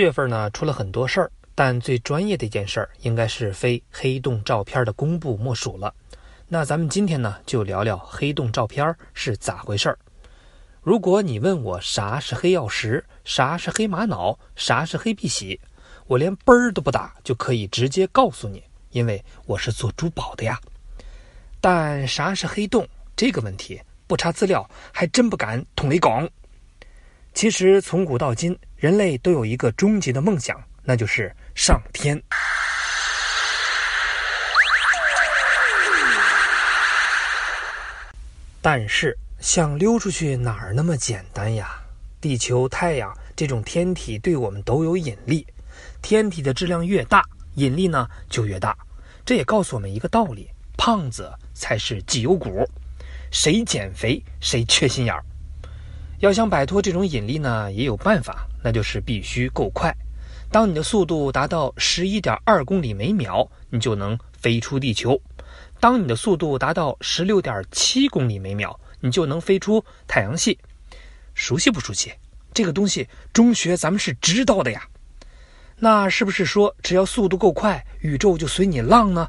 月份呢，出了很多事儿，但最专业的一件事儿，应该是非黑洞照片的公布莫属了。那咱们今天呢，就聊聊黑洞照片是咋回事儿。如果你问我啥是黑曜石，啥是黑玛瑙，啥是黑碧玺，我连嘣儿都不打就可以直接告诉你，因为我是做珠宝的呀。但啥是黑洞这个问题，不查资料还真不敢捅雷拱。其实从古到今，人类都有一个终极的梦想，那就是上天。但是想溜出去哪儿那么简单呀？地球、太阳这种天体对我们都有引力，天体的质量越大，引力呢就越大。这也告诉我们一个道理：胖子才是绩优股，谁减肥谁缺心眼儿。要想摆脱这种引力呢，也有办法，那就是必须够快。当你的速度达到十一点二公里每秒，你就能飞出地球；当你的速度达到十六点七公里每秒，你就能飞出太阳系。熟悉不熟悉？这个东西中学咱们是知道的呀。那是不是说只要速度够快，宇宙就随你浪呢？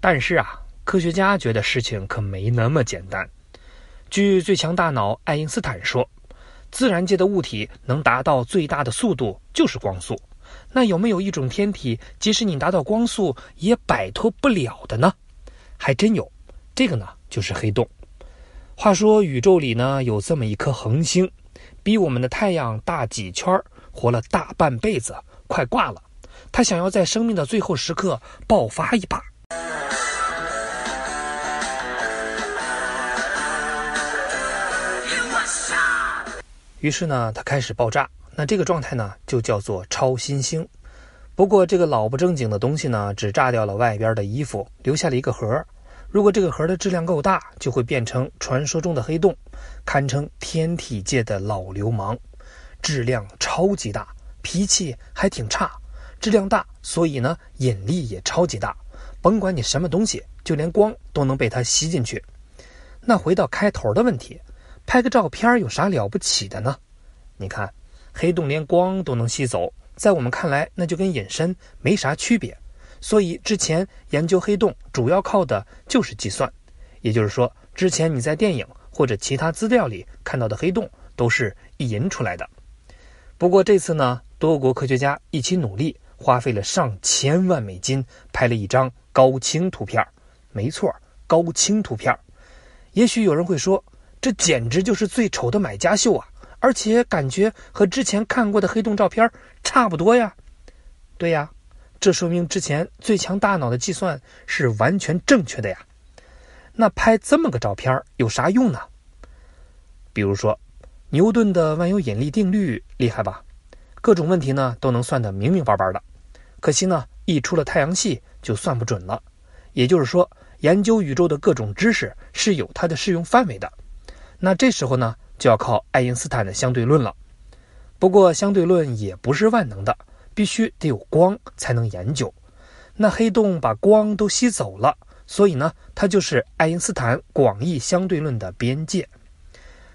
但是啊，科学家觉得事情可没那么简单。据最强大脑爱因斯坦说，自然界的物体能达到最大的速度就是光速。那有没有一种天体，即使你达到光速也摆脱不了的呢？还真有，这个呢就是黑洞。话说宇宙里呢有这么一颗恒星，比我们的太阳大几圈，活了大半辈子，快挂了。它想要在生命的最后时刻爆发一把。于是呢，它开始爆炸。那这个状态呢，就叫做超新星。不过这个老不正经的东西呢，只炸掉了外边的衣服，留下了一个核。如果这个核的质量够大，就会变成传说中的黑洞，堪称天体界的老流氓。质量超级大，脾气还挺差。质量大，所以呢，引力也超级大。甭管你什么东西，就连光都能被它吸进去。那回到开头的问题。拍个照片有啥了不起的呢？你看，黑洞连光都能吸走，在我们看来，那就跟隐身没啥区别。所以之前研究黑洞主要靠的就是计算。也就是说，之前你在电影或者其他资料里看到的黑洞，都是意淫出来的。不过这次呢，多国科学家一起努力，花费了上千万美金拍了一张高清图片。没错，高清图片。也许有人会说。这简直就是最丑的买家秀啊！而且感觉和之前看过的黑洞照片差不多呀。对呀，这说明之前最强大脑的计算是完全正确的呀。那拍这么个照片有啥用呢？比如说，牛顿的万有引力定律厉害吧？各种问题呢都能算得明明白白的。可惜呢，一出了太阳系就算不准了。也就是说，研究宇宙的各种知识是有它的适用范围的。那这时候呢，就要靠爱因斯坦的相对论了。不过，相对论也不是万能的，必须得有光才能研究。那黑洞把光都吸走了，所以呢，它就是爱因斯坦广义相对论的边界。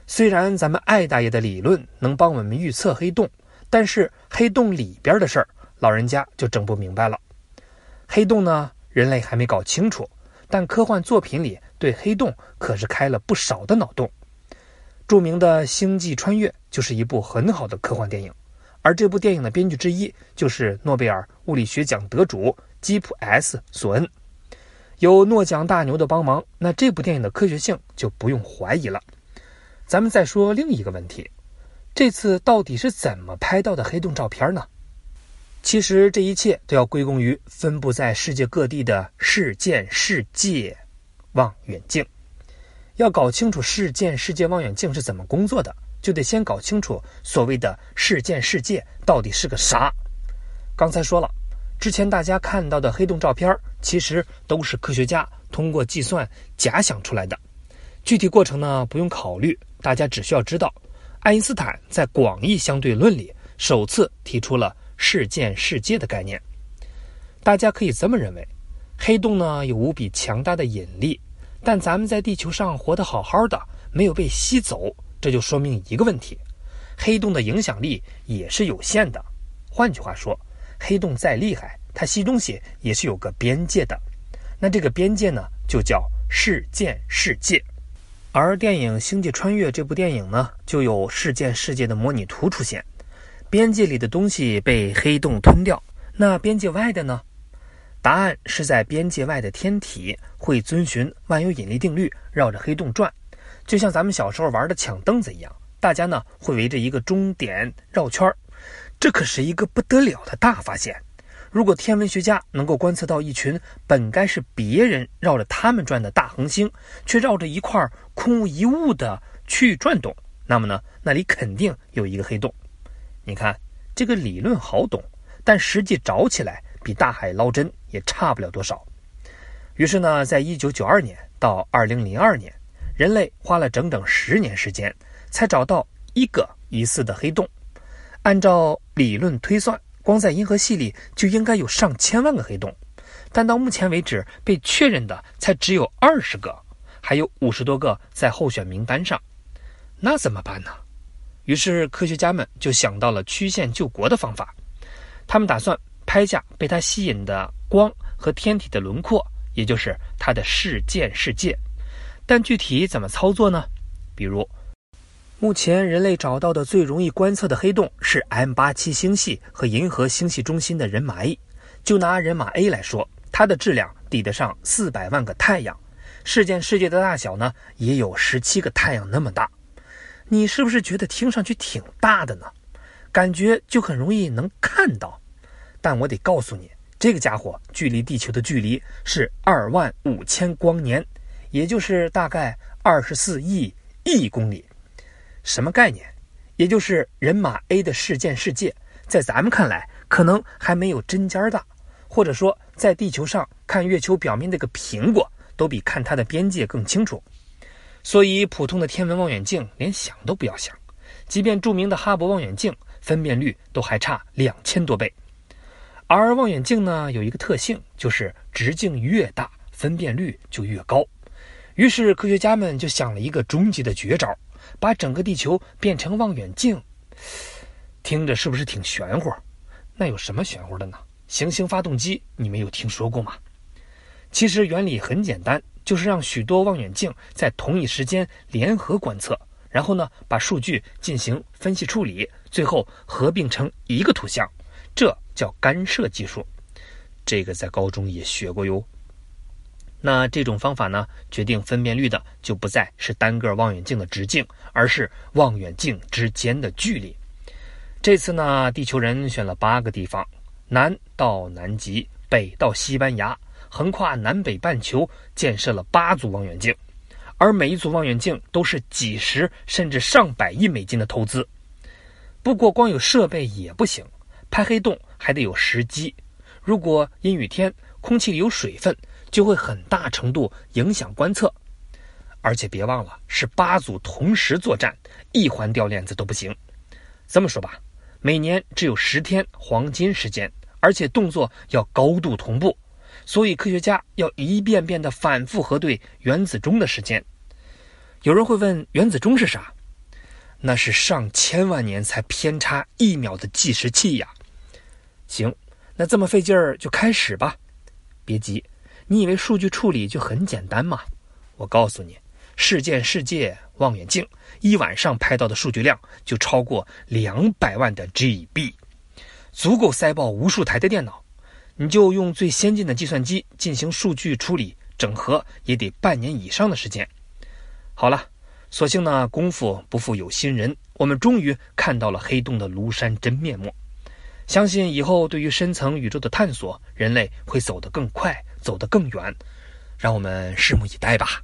虽然咱们艾大爷的理论能帮我们预测黑洞，但是黑洞里边的事儿，老人家就整不明白了。黑洞呢，人类还没搞清楚，但科幻作品里对黑洞可是开了不少的脑洞。著名的《星际穿越》就是一部很好的科幻电影，而这部电影的编剧之一就是诺贝尔物理学奖得主基普 ·S· 索恩。有诺奖大牛的帮忙，那这部电影的科学性就不用怀疑了。咱们再说另一个问题：这次到底是怎么拍到的黑洞照片呢？其实这一切都要归功于分布在世界各地的事件世界望远镜。要搞清楚事件世界望远镜是怎么工作的，就得先搞清楚所谓的事件世界到底是个啥。刚才说了，之前大家看到的黑洞照片，其实都是科学家通过计算假想出来的。具体过程呢，不用考虑，大家只需要知道，爱因斯坦在广义相对论里首次提出了事件世界的概念。大家可以这么认为，黑洞呢有无比强大的引力。但咱们在地球上活得好好的，没有被吸走，这就说明一个问题：黑洞的影响力也是有限的。换句话说，黑洞再厉害，它吸东西也是有个边界的。那这个边界呢，就叫事件世界。而电影《星际穿越》这部电影呢，就有事件世界的模拟图出现。边界里的东西被黑洞吞掉，那边界外的呢？答案是在边界外的天体会遵循万有引力定律绕着黑洞转，就像咱们小时候玩的抢凳子一样，大家呢会围着一个终点绕圈儿。这可是一个不得了的大发现！如果天文学家能够观测到一群本该是别人绕着他们转的大恒星，却绕着一块空无一物的区域转动，那么呢，那里肯定有一个黑洞。你看，这个理论好懂，但实际找起来。比大海捞针也差不了多少。于是呢，在一九九二年到二零零二年，人类花了整整十年时间，才找到一个疑似的黑洞。按照理论推算，光在银河系里就应该有上千万个黑洞，但到目前为止被确认的才只有二十个，还有五十多个在候选名单上。那怎么办呢？于是科学家们就想到了曲线救国的方法，他们打算。拍下被它吸引的光和天体的轮廓，也就是它的事件世界。但具体怎么操作呢？比如，目前人类找到的最容易观测的黑洞是 M 八七星系和银河星系中心的人马 A。就拿人马 A 来说，它的质量抵得上四百万个太阳，事件世界的大小呢，也有十七个太阳那么大。你是不是觉得听上去挺大的呢？感觉就很容易能看到。但我得告诉你，这个家伙距离地球的距离是二万五千光年，也就是大概二十四亿亿公里。什么概念？也就是人马 A 的事件世界，在咱们看来可能还没有针尖大，或者说在地球上看月球表面那个苹果，都比看它的边界更清楚。所以，普通的天文望远镜连想都不要想，即便著名的哈勃望远镜，分辨率都还差两千多倍。而望远镜呢，有一个特性，就是直径越大，分辨率就越高。于是科学家们就想了一个终极的绝招，把整个地球变成望远镜。听着是不是挺玄乎？那有什么玄乎的呢？行星发动机你没有听说过吗？其实原理很简单，就是让许多望远镜在同一时间联合观测，然后呢把数据进行分析处理，最后合并成一个图像。这叫干涉技术，这个在高中也学过哟。那这种方法呢，决定分辨率的就不再是单个望远镜的直径，而是望远镜之间的距离。这次呢，地球人选了八个地方，南到南极，北到西班牙，横跨南北半球，建设了八组望远镜，而每一组望远镜都是几十甚至上百亿美金的投资。不过，光有设备也不行。拍黑洞还得有时机，如果阴雨天，空气里有水分，就会很大程度影响观测。而且别忘了，是八组同时作战，一环掉链子都不行。这么说吧，每年只有十天黄金时间，而且动作要高度同步，所以科学家要一遍遍的反复核对原子钟的时间。有人会问，原子钟是啥？那是上千万年才偏差一秒的计时器呀。行，那这么费劲儿就开始吧。别急，你以为数据处理就很简单吗？我告诉你，事件世界望远镜一晚上拍到的数据量就超过两百万的 GB，足够塞爆无数台的电脑。你就用最先进的计算机进行数据处理整合，也得半年以上的时间。好了，所幸呢，功夫不负有心人，我们终于看到了黑洞的庐山真面目。相信以后对于深层宇宙的探索，人类会走得更快，走得更远，让我们拭目以待吧。